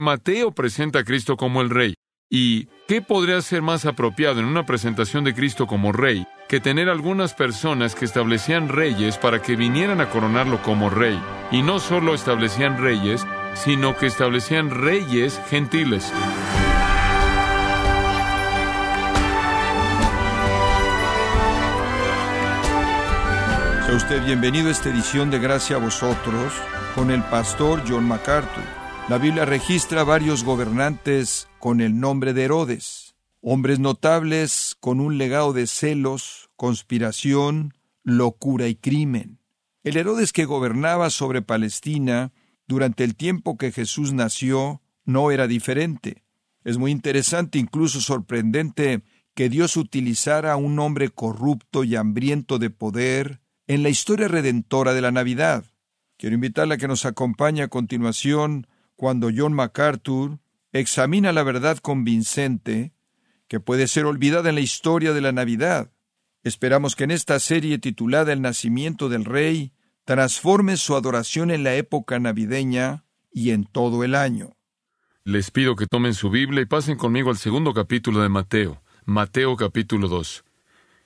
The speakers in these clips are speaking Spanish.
Mateo presenta a Cristo como el Rey. ¿Y qué podría ser más apropiado en una presentación de Cristo como Rey que tener algunas personas que establecían reyes para que vinieran a coronarlo como Rey? Y no solo establecían reyes, sino que establecían reyes gentiles. Sea usted bienvenido a esta edición de Gracia a vosotros con el pastor John MacArthur. La Biblia registra varios gobernantes con el nombre de Herodes, hombres notables con un legado de celos, conspiración, locura y crimen. El Herodes que gobernaba sobre Palestina durante el tiempo que Jesús nació no era diferente. Es muy interesante, incluso sorprendente, que Dios utilizara a un hombre corrupto y hambriento de poder en la historia redentora de la Navidad. Quiero invitarle a que nos acompañe a continuación cuando John MacArthur examina la verdad convincente que puede ser olvidada en la historia de la Navidad. Esperamos que en esta serie titulada El nacimiento del Rey transforme su adoración en la época navideña y en todo el año. Les pido que tomen su Biblia y pasen conmigo al segundo capítulo de Mateo, Mateo capítulo 2.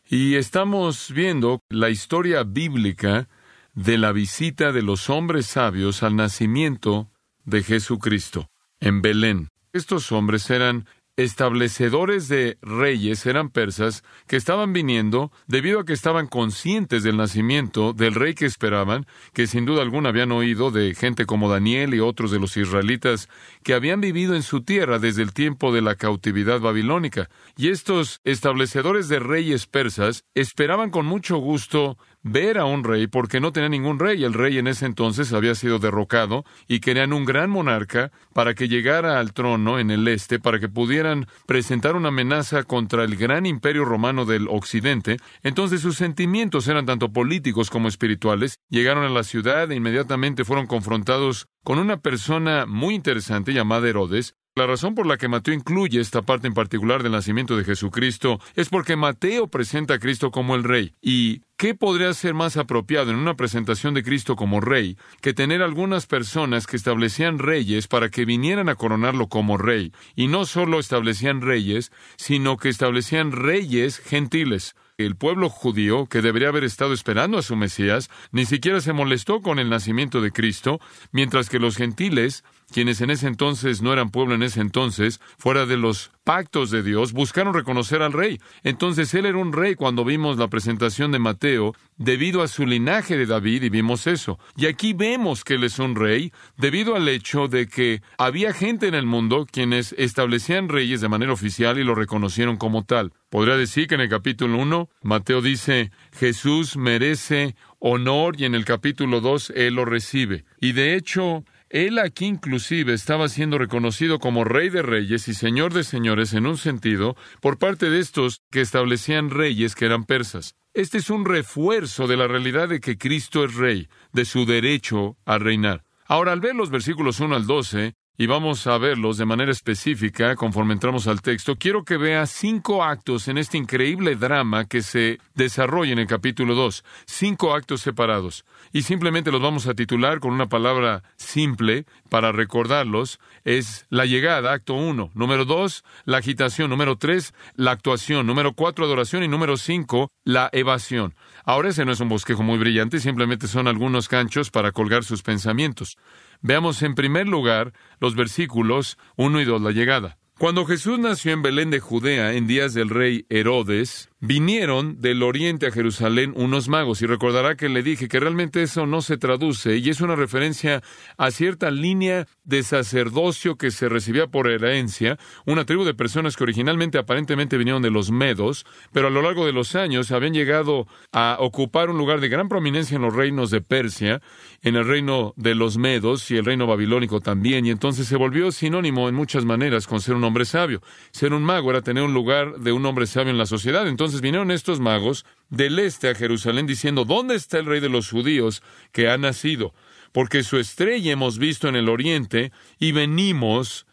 Y estamos viendo la historia bíblica de la visita de los hombres sabios al nacimiento de Jesucristo en Belén. Estos hombres eran establecedores de reyes, eran persas, que estaban viniendo debido a que estaban conscientes del nacimiento del rey que esperaban, que sin duda alguna habían oído de gente como Daniel y otros de los israelitas que habían vivido en su tierra desde el tiempo de la cautividad babilónica. Y estos establecedores de reyes persas esperaban con mucho gusto ver a un rey porque no tenía ningún rey. El rey en ese entonces había sido derrocado y querían un gran monarca para que llegara al trono en el este, para que pudieran presentar una amenaza contra el gran imperio romano del occidente. Entonces sus sentimientos eran tanto políticos como espirituales. Llegaron a la ciudad e inmediatamente fueron confrontados con una persona muy interesante llamada Herodes, la razón por la que Mateo incluye esta parte en particular del nacimiento de Jesucristo es porque Mateo presenta a Cristo como el Rey. ¿Y qué podría ser más apropiado en una presentación de Cristo como Rey que tener algunas personas que establecían reyes para que vinieran a coronarlo como Rey? Y no solo establecían reyes, sino que establecían reyes gentiles. El pueblo judío, que debería haber estado esperando a su Mesías, ni siquiera se molestó con el nacimiento de Cristo, mientras que los gentiles quienes en ese entonces no eran pueblo en ese entonces, fuera de los pactos de Dios, buscaron reconocer al rey. Entonces él era un rey cuando vimos la presentación de Mateo, debido a su linaje de David, y vimos eso. Y aquí vemos que él es un rey, debido al hecho de que había gente en el mundo quienes establecían reyes de manera oficial y lo reconocieron como tal. Podría decir que en el capítulo 1, Mateo dice, Jesús merece honor y en el capítulo 2 él lo recibe. Y de hecho, él aquí inclusive estaba siendo reconocido como rey de reyes y señor de señores en un sentido por parte de estos que establecían reyes que eran persas. Este es un refuerzo de la realidad de que Cristo es rey, de su derecho a reinar. Ahora, al ver los versículos 1 al 12, y vamos a verlos de manera específica conforme entramos al texto, quiero que vea cinco actos en este increíble drama que se desarrolla en el capítulo 2, cinco actos separados. Y simplemente los vamos a titular con una palabra simple para recordarlos. Es la llegada, acto 1. Número 2, la agitación. Número 3, la actuación. Número 4, adoración. Y número 5, la evasión. Ahora ese no es un bosquejo muy brillante, simplemente son algunos canchos para colgar sus pensamientos. Veamos en primer lugar los versículos 1 y 2, la llegada. Cuando Jesús nació en Belén de Judea en días del rey Herodes, vinieron del oriente a Jerusalén unos magos. Y recordará que le dije que realmente eso no se traduce y es una referencia a cierta línea de sacerdocio que se recibía por herencia, una tribu de personas que originalmente aparentemente vinieron de los medos, pero a lo largo de los años habían llegado a ocupar un lugar de gran prominencia en los reinos de Persia, en el reino de los medos y el reino babilónico también, y entonces se volvió sinónimo en muchas maneras con ser un hombre sabio. Ser un mago era tener un lugar de un hombre sabio en la sociedad. Entonces vinieron estos magos del este a Jerusalén diciendo, ¿dónde está el rey de los judíos que ha nacido? Porque su estrella hemos visto en el oriente y venimos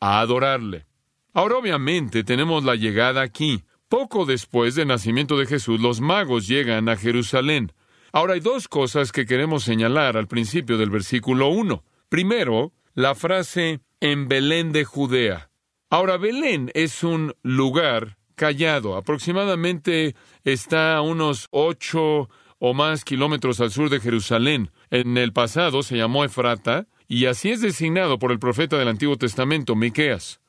a adorarle. Ahora obviamente tenemos la llegada aquí. Poco después del nacimiento de Jesús, los magos llegan a Jerusalén. Ahora hay dos cosas que queremos señalar al principio del versículo 1. Primero, la frase en Belén de Judea. Ahora, Belén es un lugar callado. Aproximadamente está a unos ocho o más kilómetros al sur de Jerusalén. En el pasado se llamó Efrata, y así es designado por el profeta del Antiguo Testamento, Miqueas.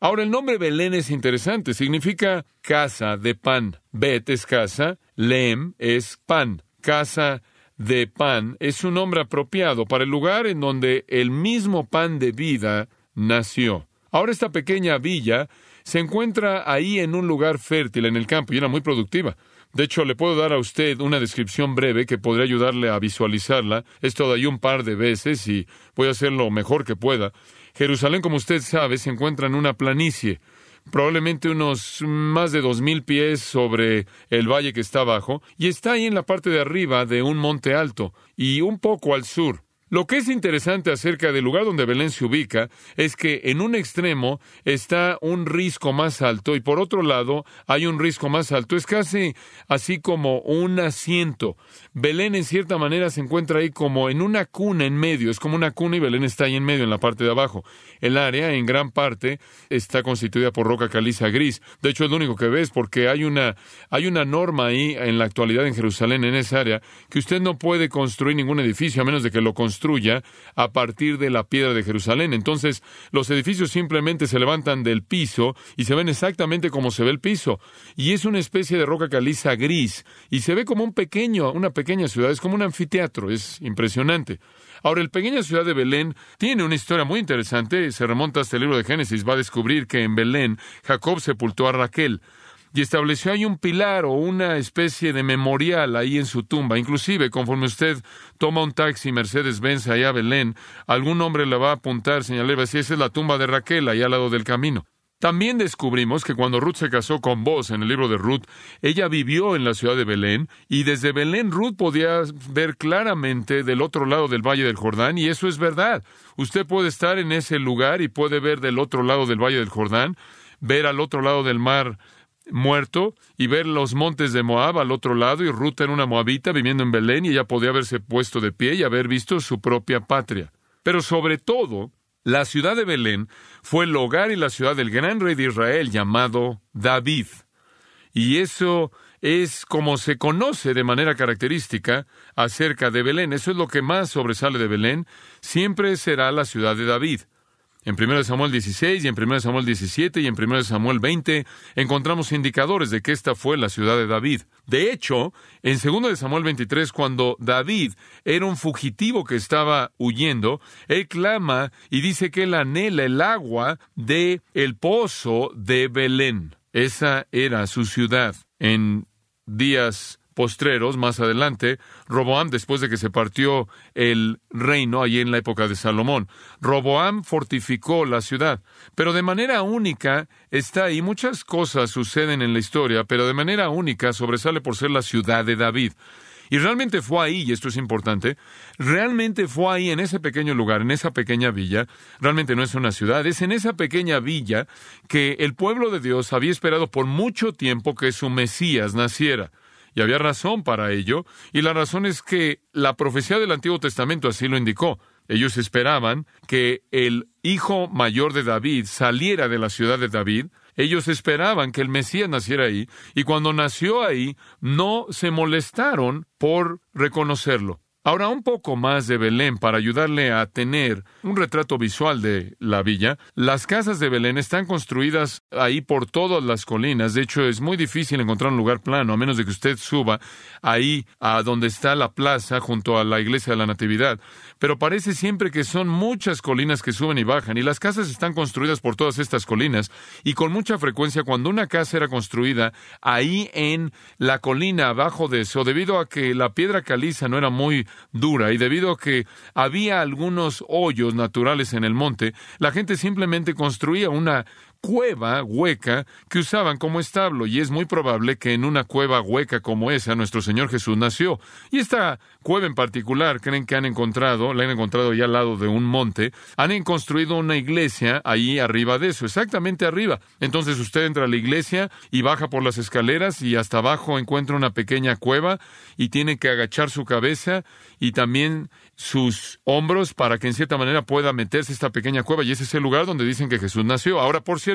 Ahora, el nombre Belén es interesante, significa casa de pan. Bet es casa, Lem es pan. Casa de pan es un nombre apropiado para el lugar en donde el mismo pan de vida nació. Ahora esta pequeña villa se encuentra ahí en un lugar fértil en el campo y era muy productiva. De hecho, le puedo dar a usted una descripción breve que podría ayudarle a visualizarla. Esto de ahí un par de veces y voy a hacer lo mejor que pueda. Jerusalén, como usted sabe, se encuentra en una planicie, probablemente unos más de dos mil pies sobre el valle que está abajo, y está ahí en la parte de arriba de un monte alto, y un poco al sur. Lo que es interesante acerca del lugar donde Belén se ubica es que en un extremo está un risco más alto y por otro lado hay un risco más alto. Es casi así como un asiento. Belén en cierta manera se encuentra ahí como en una cuna en medio. Es como una cuna y Belén está ahí en medio en la parte de abajo. El área en gran parte está constituida por roca caliza gris. De hecho es lo único que ves porque hay una, hay una norma ahí en la actualidad en Jerusalén en esa área que usted no puede construir ningún edificio a menos de que lo construya a partir de la piedra de Jerusalén. Entonces, los edificios simplemente se levantan del piso y se ven exactamente como se ve el piso. Y es una especie de roca caliza gris y se ve como un pequeño, una pequeña ciudad, es como un anfiteatro, es impresionante. Ahora, el pequeña ciudad de Belén tiene una historia muy interesante, se remonta hasta el libro de Génesis, va a descubrir que en Belén Jacob sepultó a Raquel y estableció ahí un pilar o una especie de memorial ahí en su tumba. Inclusive, conforme usted toma un taxi Mercedes-Benz allá a Belén, algún hombre le va a apuntar, señalar, a esa es la tumba de Raquel, ahí al lado del camino. También descubrimos que cuando Ruth se casó con vos en el libro de Ruth, ella vivió en la ciudad de Belén y desde Belén Ruth podía ver claramente del otro lado del Valle del Jordán y eso es verdad. Usted puede estar en ese lugar y puede ver del otro lado del Valle del Jordán, ver al otro lado del mar muerto y ver los montes de Moab al otro lado y Ruth era una moabita viviendo en Belén y ella podía haberse puesto de pie y haber visto su propia patria. Pero sobre todo, la ciudad de Belén fue el hogar y la ciudad del gran rey de Israel llamado David. Y eso es como se conoce de manera característica acerca de Belén. Eso es lo que más sobresale de Belén. Siempre será la ciudad de David. En 1 Samuel 16 y en 1 Samuel 17 y en 1 Samuel 20 encontramos indicadores de que esta fue la ciudad de David. De hecho, en 2 Samuel 23, cuando David era un fugitivo que estaba huyendo, él clama y dice que él anhela el agua de el pozo de Belén. Esa era su ciudad. En días postreros, más adelante, Roboam, después de que se partió el reino allí en la época de Salomón, Roboam fortificó la ciudad, pero de manera única está ahí. Muchas cosas suceden en la historia, pero de manera única sobresale por ser la ciudad de David. Y realmente fue ahí, y esto es importante, realmente fue ahí en ese pequeño lugar, en esa pequeña villa, realmente no es una ciudad, es en esa pequeña villa que el pueblo de Dios había esperado por mucho tiempo que su Mesías naciera. Y había razón para ello, y la razón es que la profecía del Antiguo Testamento así lo indicó. Ellos esperaban que el hijo mayor de David saliera de la ciudad de David, ellos esperaban que el Mesías naciera ahí, y cuando nació ahí, no se molestaron por reconocerlo. Ahora un poco más de Belén para ayudarle a tener un retrato visual de la villa. Las casas de Belén están construidas ahí por todas las colinas. De hecho, es muy difícil encontrar un lugar plano, a menos de que usted suba ahí a donde está la plaza junto a la iglesia de la Natividad pero parece siempre que son muchas colinas que suben y bajan, y las casas están construidas por todas estas colinas, y con mucha frecuencia cuando una casa era construida ahí en la colina abajo de eso, debido a que la piedra caliza no era muy dura y debido a que había algunos hoyos naturales en el monte, la gente simplemente construía una cueva hueca que usaban como establo, y es muy probable que en una cueva hueca como esa nuestro Señor Jesús nació. Y esta cueva en particular creen que han encontrado, la han encontrado ya al lado de un monte, han construido una iglesia ahí arriba de eso, exactamente arriba. Entonces usted entra a la iglesia y baja por las escaleras y hasta abajo encuentra una pequeña cueva y tiene que agachar su cabeza y también sus hombros para que en cierta manera pueda meterse esta pequeña cueva y ese es el lugar donde dicen que Jesús nació. Ahora, por cierto,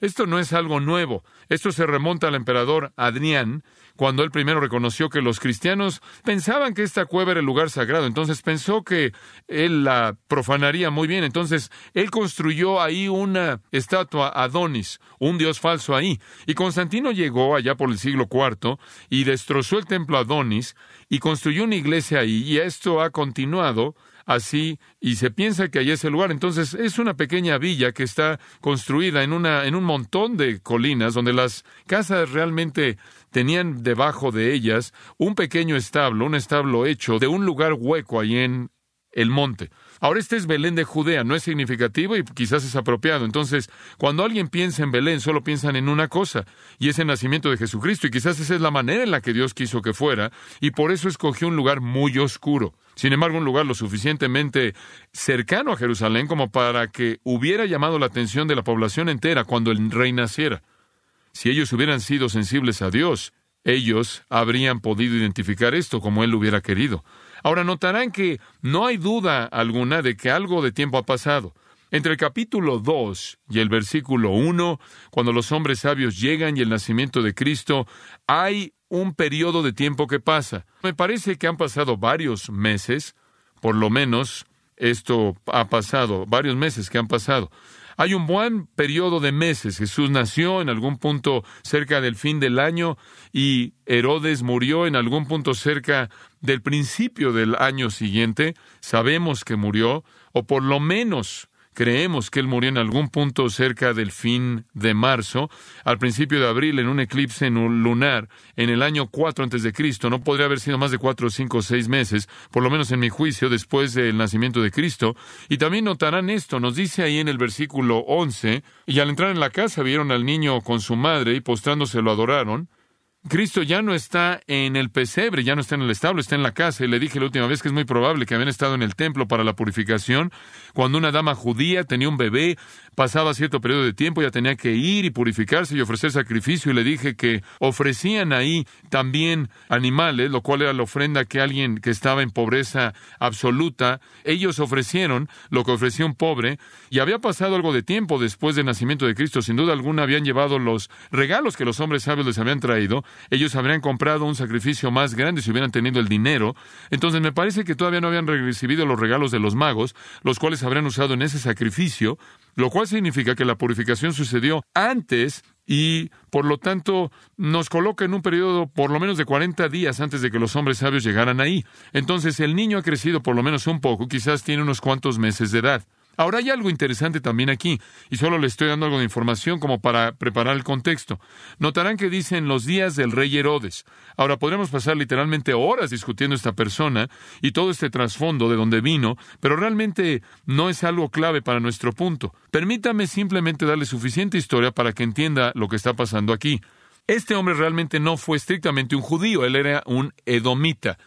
esto no es algo nuevo. Esto se remonta al emperador Adrián, cuando él primero reconoció que los cristianos pensaban que esta cueva era el lugar sagrado, entonces pensó que él la profanaría muy bien, entonces él construyó ahí una estatua Adonis, un dios falso ahí, y Constantino llegó allá por el siglo IV y destrozó el templo Adonis y construyó una iglesia ahí, y esto ha continuado así y se piensa que ahí es el lugar. Entonces es una pequeña villa que está construida en, una, en un montón de colinas donde las casas realmente tenían debajo de ellas un pequeño establo, un establo hecho de un lugar hueco ahí en el monte. Ahora este es Belén de Judea, no es significativo y quizás es apropiado. Entonces, cuando alguien piensa en Belén, solo piensan en una cosa, y es el nacimiento de Jesucristo, y quizás esa es la manera en la que Dios quiso que fuera, y por eso escogió un lugar muy oscuro. Sin embargo, un lugar lo suficientemente cercano a Jerusalén como para que hubiera llamado la atención de la población entera cuando el rey naciera. Si ellos hubieran sido sensibles a Dios, ellos habrían podido identificar esto como Él hubiera querido. Ahora notarán que no hay duda alguna de que algo de tiempo ha pasado. Entre el capítulo 2 y el versículo 1, cuando los hombres sabios llegan y el nacimiento de Cristo, hay un periodo de tiempo que pasa. Me parece que han pasado varios meses, por lo menos esto ha pasado, varios meses que han pasado. Hay un buen periodo de meses. Jesús nació en algún punto cerca del fin del año y Herodes murió en algún punto cerca del principio del año siguiente. Sabemos que murió, o por lo menos Creemos que él murió en algún punto cerca del fin de marzo, al principio de abril, en un eclipse lunar, en el año 4 antes de Cristo. No podría haber sido más de cuatro, cinco o seis meses, por lo menos en mi juicio, después del nacimiento de Cristo. Y también notarán esto, nos dice ahí en el versículo 11, y al entrar en la casa vieron al niño con su madre y postrándose lo adoraron. Cristo ya no está en el pesebre, ya no está en el establo, está en la casa. Y le dije la última vez que es muy probable que habían estado en el templo para la purificación. Cuando una dama judía tenía un bebé, pasaba cierto periodo de tiempo, ya tenía que ir y purificarse y ofrecer sacrificio. Y le dije que ofrecían ahí también animales, lo cual era la ofrenda que alguien que estaba en pobreza absoluta, ellos ofrecieron lo que ofrecía un pobre. Y había pasado algo de tiempo después del nacimiento de Cristo. Sin duda alguna habían llevado los regalos que los hombres sabios les habían traído ellos habrían comprado un sacrificio más grande si hubieran tenido el dinero. Entonces me parece que todavía no habían recibido los regalos de los magos, los cuales habrían usado en ese sacrificio, lo cual significa que la purificación sucedió antes y por lo tanto nos coloca en un periodo por lo menos de 40 días antes de que los hombres sabios llegaran ahí. Entonces el niño ha crecido por lo menos un poco, quizás tiene unos cuantos meses de edad. Ahora hay algo interesante también aquí, y solo le estoy dando algo de información como para preparar el contexto. Notarán que dicen los días del rey Herodes. Ahora podremos pasar literalmente horas discutiendo esta persona y todo este trasfondo de donde vino, pero realmente no es algo clave para nuestro punto. Permítame simplemente darle suficiente historia para que entienda lo que está pasando aquí. Este hombre realmente no fue estrictamente un judío, él era un edomita.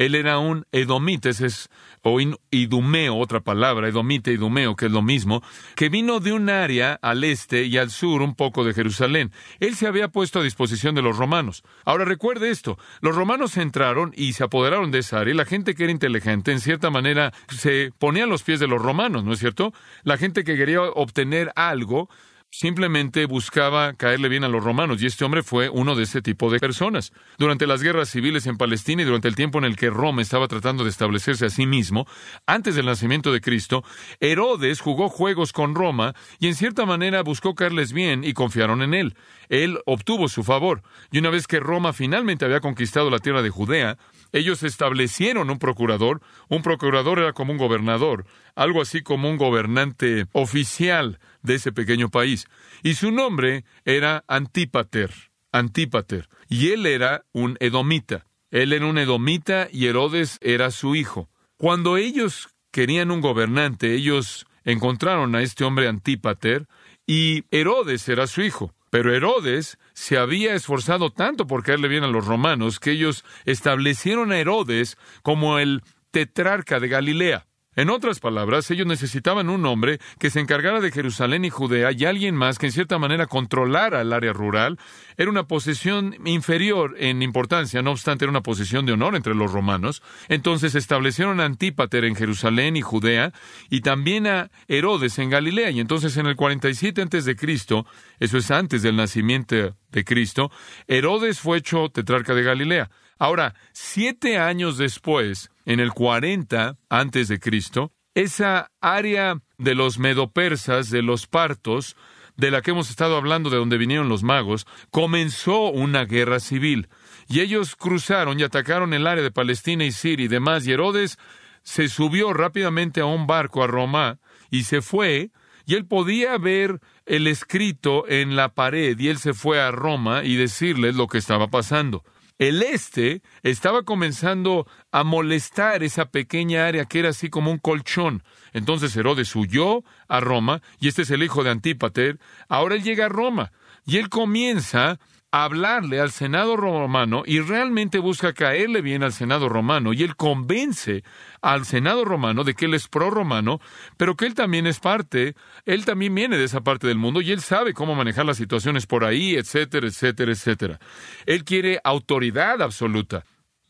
Él era un edomita, ese es o idumeo, otra palabra, edomite, idumeo, que es lo mismo, que vino de un área al este y al sur un poco de Jerusalén. Él se había puesto a disposición de los romanos. Ahora recuerde esto, los romanos entraron y se apoderaron de esa área la gente que era inteligente, en cierta manera, se ponía a los pies de los romanos, ¿no es cierto? La gente que quería obtener algo, simplemente buscaba caerle bien a los romanos, y este hombre fue uno de ese tipo de personas. Durante las guerras civiles en Palestina y durante el tiempo en el que Roma estaba tratando de establecerse a sí mismo, antes del nacimiento de Cristo, Herodes jugó juegos con Roma y en cierta manera buscó caerles bien y confiaron en él. Él obtuvo su favor, y una vez que Roma finalmente había conquistado la tierra de Judea, ellos establecieron un procurador. Un procurador era como un gobernador, algo así como un gobernante oficial de ese pequeño país. Y su nombre era Antípater. Antípater. Y él era un edomita. Él era un edomita y Herodes era su hijo. Cuando ellos querían un gobernante, ellos encontraron a este hombre Antípater y Herodes era su hijo. Pero Herodes se había esforzado tanto por caerle bien a los romanos que ellos establecieron a Herodes como el tetrarca de Galilea. En otras palabras, ellos necesitaban un hombre que se encargara de Jerusalén y Judea y alguien más que en cierta manera controlara el área rural. Era una posesión inferior en importancia, no obstante era una posición de honor entre los romanos. Entonces establecieron a Antípater en Jerusalén y Judea y también a Herodes en Galilea. Y entonces en el 47 antes de Cristo, eso es antes del nacimiento de Cristo, Herodes fue hecho tetrarca de Galilea. Ahora, siete años después, en el 40 antes de Cristo, esa área de los medopersas, de los partos, de la que hemos estado hablando de donde vinieron los magos, comenzó una guerra civil. Y ellos cruzaron y atacaron el área de Palestina y Siria y demás. Y Herodes se subió rápidamente a un barco a Roma y se fue. Y él podía ver el escrito en la pared y él se fue a Roma y decirles lo que estaba pasando. El este estaba comenzando a molestar esa pequeña área que era así como un colchón. Entonces Herodes huyó a Roma, y este es el hijo de Antípater. Ahora él llega a Roma, y él comienza hablarle al Senado romano y realmente busca caerle bien al Senado romano y él convence al Senado romano de que él es pro-romano, pero que él también es parte, él también viene de esa parte del mundo y él sabe cómo manejar las situaciones por ahí, etcétera, etcétera, etcétera. Él quiere autoridad absoluta.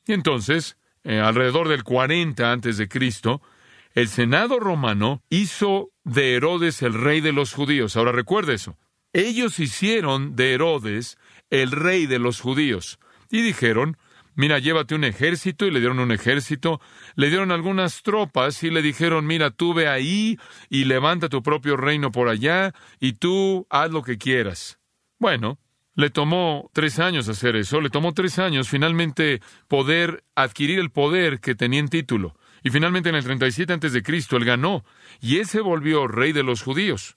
Y entonces, eh, alrededor del 40 antes de Cristo, el Senado romano hizo de Herodes el rey de los judíos. Ahora recuerde eso. Ellos hicieron de Herodes el rey de los judíos. Y dijeron, mira, llévate un ejército, y le dieron un ejército, le dieron algunas tropas y le dijeron, mira, tú ve ahí y levanta tu propio reino por allá, y tú haz lo que quieras. Bueno, le tomó tres años hacer eso, le tomó tres años finalmente poder adquirir el poder que tenía en título. Y finalmente en el 37 antes de Cristo él ganó, y ese volvió rey de los judíos.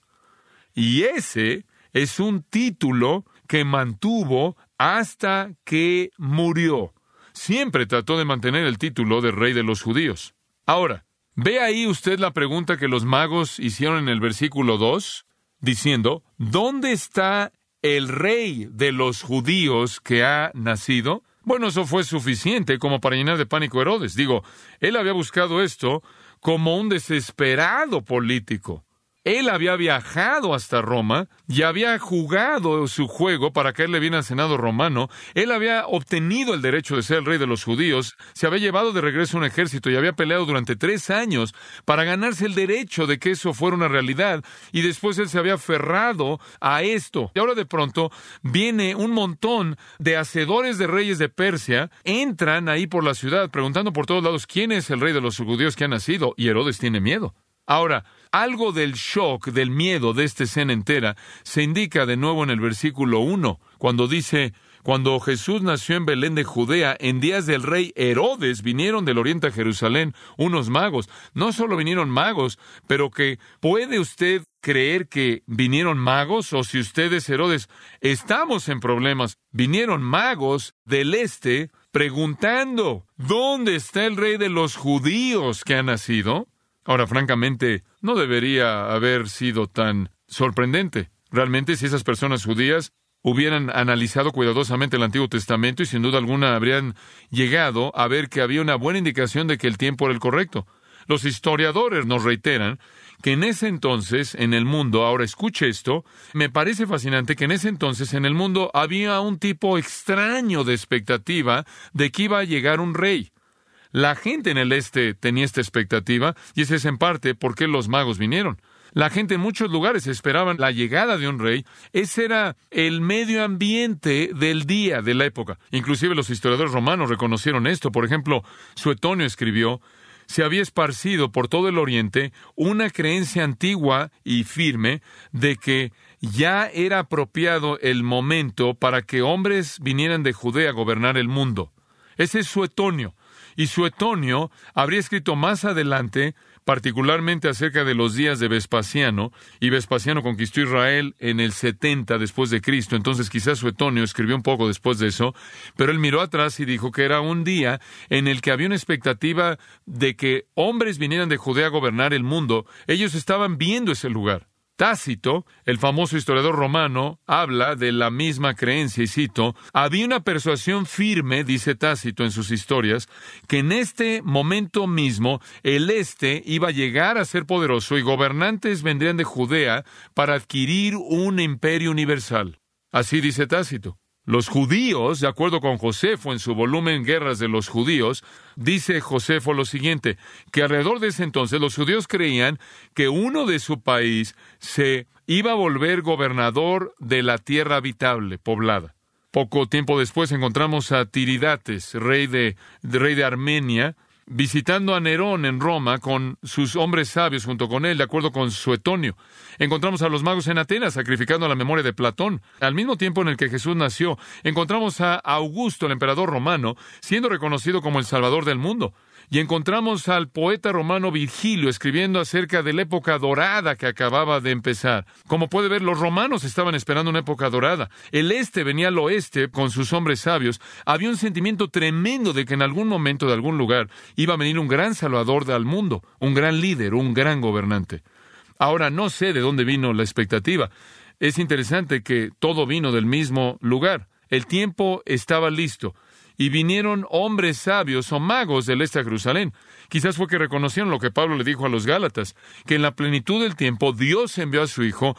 Y ese es un título que mantuvo hasta que murió. Siempre trató de mantener el título de rey de los judíos. Ahora, ve ahí usted la pregunta que los magos hicieron en el versículo 2, diciendo, ¿dónde está el rey de los judíos que ha nacido? Bueno, eso fue suficiente como para llenar de pánico a Herodes. Digo, él había buscado esto como un desesperado político. Él había viajado hasta Roma y había jugado su juego para caerle bien al Senado romano. Él había obtenido el derecho de ser el rey de los judíos, se había llevado de regreso un ejército y había peleado durante tres años para ganarse el derecho de que eso fuera una realidad. Y después él se había aferrado a esto. Y ahora de pronto viene un montón de hacedores de reyes de Persia, entran ahí por la ciudad preguntando por todos lados quién es el rey de los judíos que ha nacido. Y Herodes tiene miedo. Ahora, algo del shock, del miedo de esta escena entera se indica de nuevo en el versículo 1, cuando dice, cuando Jesús nació en Belén de Judea, en días del rey Herodes vinieron del oriente a Jerusalén unos magos. No solo vinieron magos, pero que puede usted creer que vinieron magos o si usted es Herodes, estamos en problemas. Vinieron magos del este preguntando, ¿dónde está el rey de los judíos que ha nacido? Ahora, francamente, no debería haber sido tan sorprendente. Realmente, si esas personas judías hubieran analizado cuidadosamente el Antiguo Testamento y sin duda alguna habrían llegado a ver que había una buena indicación de que el tiempo era el correcto. Los historiadores nos reiteran que en ese entonces, en el mundo, ahora escuche esto, me parece fascinante que en ese entonces en el mundo había un tipo extraño de expectativa de que iba a llegar un rey. La gente en el este tenía esta expectativa y ese es en parte por qué los magos vinieron. La gente en muchos lugares esperaban la llegada de un rey. Ese era el medio ambiente del día, de la época. Inclusive los historiadores romanos reconocieron esto. Por ejemplo, Suetonio escribió, se había esparcido por todo el Oriente una creencia antigua y firme de que ya era apropiado el momento para que hombres vinieran de Judea a gobernar el mundo. Ese es Suetonio. Y Suetonio habría escrito más adelante, particularmente acerca de los días de Vespasiano, y Vespasiano conquistó Israel en el 70 después de Cristo, entonces quizás Suetonio escribió un poco después de eso, pero él miró atrás y dijo que era un día en el que había una expectativa de que hombres vinieran de Judea a gobernar el mundo, ellos estaban viendo ese lugar. Tácito, el famoso historiador romano, habla de la misma creencia y cito, había una persuasión firme, dice Tácito en sus historias, que en este momento mismo el este iba a llegar a ser poderoso y gobernantes vendrían de Judea para adquirir un imperio universal. Así dice Tácito. Los judíos, de acuerdo con Josefo en su volumen Guerras de los Judíos, dice Josefo lo siguiente, que alrededor de ese entonces los judíos creían que uno de su país se iba a volver gobernador de la tierra habitable, poblada. Poco tiempo después encontramos a Tiridates, rey de, rey de Armenia, visitando a Nerón en Roma con sus hombres sabios junto con él, de acuerdo con Suetonio. Encontramos a los magos en Atenas sacrificando la memoria de Platón. Al mismo tiempo en el que Jesús nació, encontramos a Augusto, el emperador romano, siendo reconocido como el Salvador del mundo. Y encontramos al poeta romano Virgilio escribiendo acerca de la época dorada que acababa de empezar. Como puede ver, los romanos estaban esperando una época dorada. El este venía al oeste con sus hombres sabios. Había un sentimiento tremendo de que en algún momento de algún lugar iba a venir un gran salvador del mundo, un gran líder, un gran gobernante. Ahora no sé de dónde vino la expectativa. Es interesante que todo vino del mismo lugar. El tiempo estaba listo y vinieron hombres sabios o magos del este Jerusalén. Quizás fue que reconocieron lo que Pablo le dijo a los Gálatas, que en la plenitud del tiempo Dios envió a su Hijo,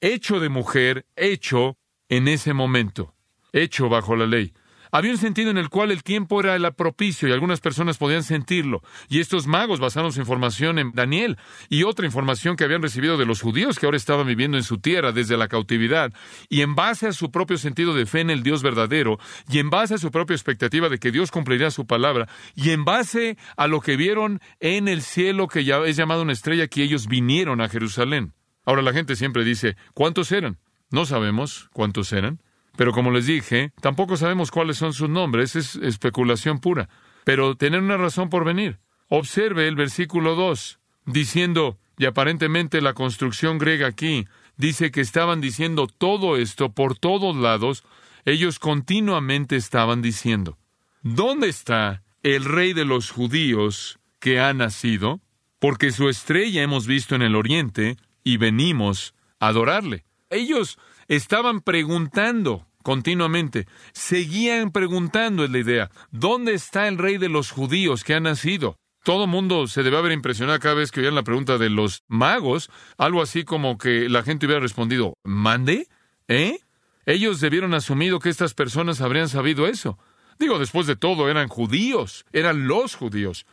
hecho de mujer, hecho en ese momento, hecho bajo la ley. Había un sentido en el cual el tiempo era el propicio y algunas personas podían sentirlo. Y estos magos basaron su información en Daniel y otra información que habían recibido de los judíos que ahora estaban viviendo en su tierra desde la cautividad. Y en base a su propio sentido de fe en el Dios verdadero y en base a su propia expectativa de que Dios cumpliría su palabra y en base a lo que vieron en el cielo que ya es llamado una estrella que ellos vinieron a Jerusalén. Ahora la gente siempre dice, ¿cuántos eran? No sabemos cuántos eran. Pero como les dije, tampoco sabemos cuáles son sus nombres, es especulación pura. Pero tienen una razón por venir. Observe el versículo 2, diciendo, y aparentemente la construcción griega aquí dice que estaban diciendo todo esto por todos lados, ellos continuamente estaban diciendo, ¿dónde está el rey de los judíos que ha nacido? Porque su estrella hemos visto en el oriente y venimos a adorarle. Ellos estaban preguntando continuamente. Seguían preguntando, es la idea, ¿dónde está el rey de los judíos que ha nacido? Todo mundo se debe haber impresionado cada vez que oían la pregunta de los magos, algo así como que la gente hubiera respondido, ¿mande? ¿Eh? Ellos debieron asumido que estas personas habrían sabido eso. Digo, después de todo, eran judíos, eran los judíos.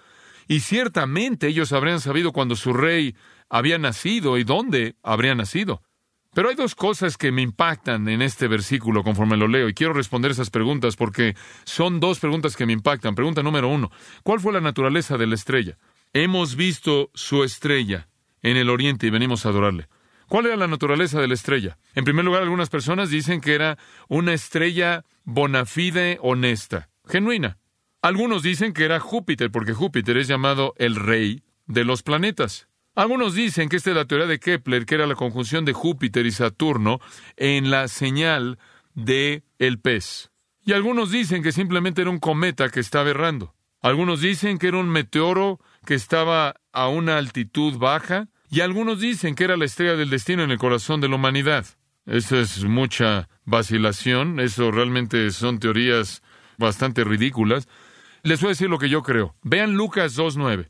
Y ciertamente ellos habrían sabido cuando su rey había nacido y dónde habría nacido. Pero hay dos cosas que me impactan en este versículo conforme lo leo y quiero responder esas preguntas porque son dos preguntas que me impactan. Pregunta número uno, ¿cuál fue la naturaleza de la estrella? Hemos visto su estrella en el oriente y venimos a adorarle. ¿Cuál era la naturaleza de la estrella? En primer lugar, algunas personas dicen que era una estrella bona fide honesta, genuina. Algunos dicen que era Júpiter, porque Júpiter es llamado el rey de los planetas. Algunos dicen que esta es la teoría de Kepler, que era la conjunción de Júpiter y Saturno en la señal de el pez. Y algunos dicen que simplemente era un cometa que estaba errando. Algunos dicen que era un meteoro que estaba a una altitud baja. Y algunos dicen que era la estrella del destino en el corazón de la humanidad. Eso es mucha vacilación. Eso realmente son teorías bastante ridículas. Les voy a decir lo que yo creo. Vean Lucas 2.9.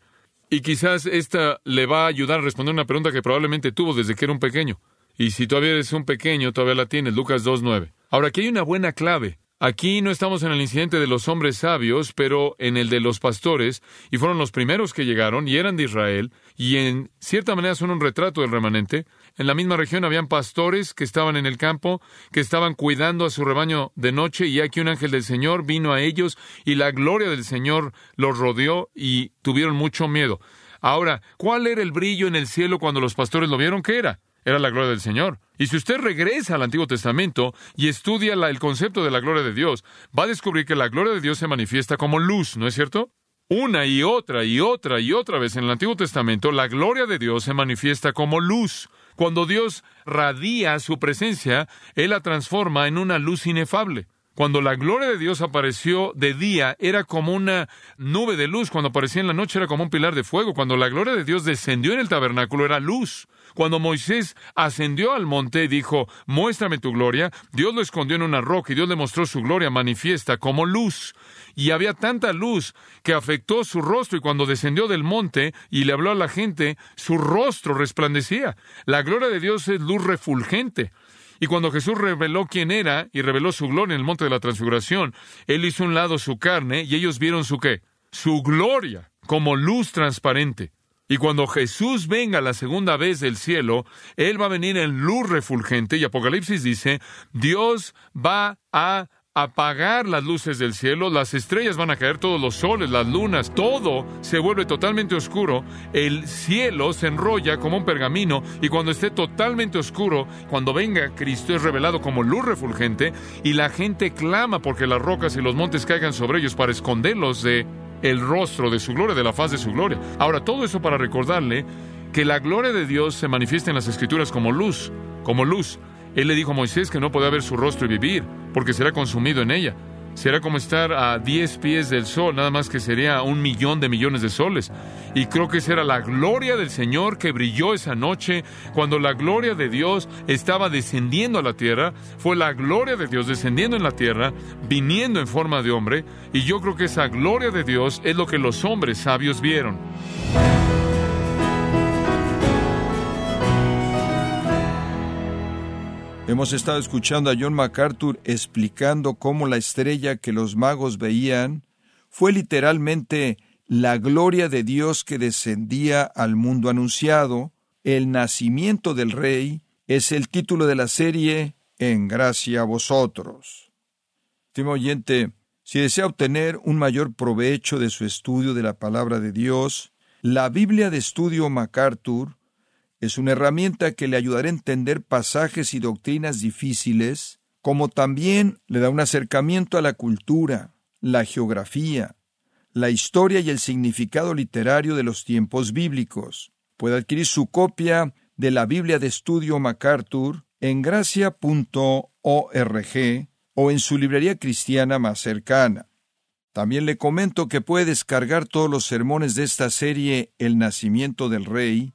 Y quizás esta le va a ayudar a responder una pregunta que probablemente tuvo desde que era un pequeño. Y si todavía eres un pequeño, todavía la tienes, Lucas 2.9. Ahora, aquí hay una buena clave. Aquí no estamos en el incidente de los hombres sabios, pero en el de los pastores, y fueron los primeros que llegaron, y eran de Israel, y en cierta manera son un retrato del remanente. En la misma región habían pastores que estaban en el campo, que estaban cuidando a su rebaño de noche, y aquí un ángel del Señor vino a ellos, y la gloria del Señor los rodeó, y tuvieron mucho miedo. Ahora, ¿cuál era el brillo en el cielo cuando los pastores lo vieron? ¿Qué era? era la gloria del Señor. Y si usted regresa al Antiguo Testamento y estudia el concepto de la gloria de Dios, va a descubrir que la gloria de Dios se manifiesta como luz, ¿no es cierto? Una y otra y otra y otra vez en el Antiguo Testamento, la gloria de Dios se manifiesta como luz. Cuando Dios radia su presencia, Él la transforma en una luz inefable. Cuando la gloria de Dios apareció de día, era como una nube de luz. Cuando aparecía en la noche, era como un pilar de fuego. Cuando la gloria de Dios descendió en el tabernáculo, era luz. Cuando Moisés ascendió al monte y dijo, muéstrame tu gloria, Dios lo escondió en una roca y Dios le mostró su gloria manifiesta como luz. Y había tanta luz que afectó su rostro y cuando descendió del monte y le habló a la gente, su rostro resplandecía. La gloria de Dios es luz refulgente. Y cuando Jesús reveló quién era y reveló su gloria en el monte de la transfiguración, Él hizo un lado su carne y ellos vieron su qué? Su gloria como luz transparente. Y cuando Jesús venga la segunda vez del cielo, Él va a venir en luz refulgente y Apocalipsis dice, Dios va a apagar las luces del cielo, las estrellas van a caer, todos los soles, las lunas, todo se vuelve totalmente oscuro, el cielo se enrolla como un pergamino y cuando esté totalmente oscuro, cuando venga Cristo es revelado como luz refulgente y la gente clama porque las rocas y los montes caigan sobre ellos para esconderlos de el rostro de su gloria, de la faz de su gloria. Ahora, todo eso para recordarle que la gloria de Dios se manifiesta en las escrituras como luz, como luz. Él le dijo a Moisés que no podía ver su rostro y vivir, porque será consumido en ella. Será como estar a diez pies del sol, nada más que sería un millón de millones de soles. Y creo que esa era la gloria del Señor que brilló esa noche, cuando la gloria de Dios estaba descendiendo a la tierra. Fue la gloria de Dios descendiendo en la tierra, viniendo en forma de hombre. Y yo creo que esa gloria de Dios es lo que los hombres sabios vieron. Hemos estado escuchando a John MacArthur explicando cómo la estrella que los magos veían fue literalmente la gloria de Dios que descendía al mundo anunciado. El nacimiento del rey es el título de la serie En gracia a vosotros. Estimo oyente, si desea obtener un mayor provecho de su estudio de la palabra de Dios, la Biblia de Estudio MacArthur es una herramienta que le ayudará a entender pasajes y doctrinas difíciles, como también le da un acercamiento a la cultura, la geografía, la historia y el significado literario de los tiempos bíblicos. Puede adquirir su copia de la Biblia de Estudio MacArthur en gracia.org o en su librería cristiana más cercana. También le comento que puede descargar todos los sermones de esta serie El nacimiento del Rey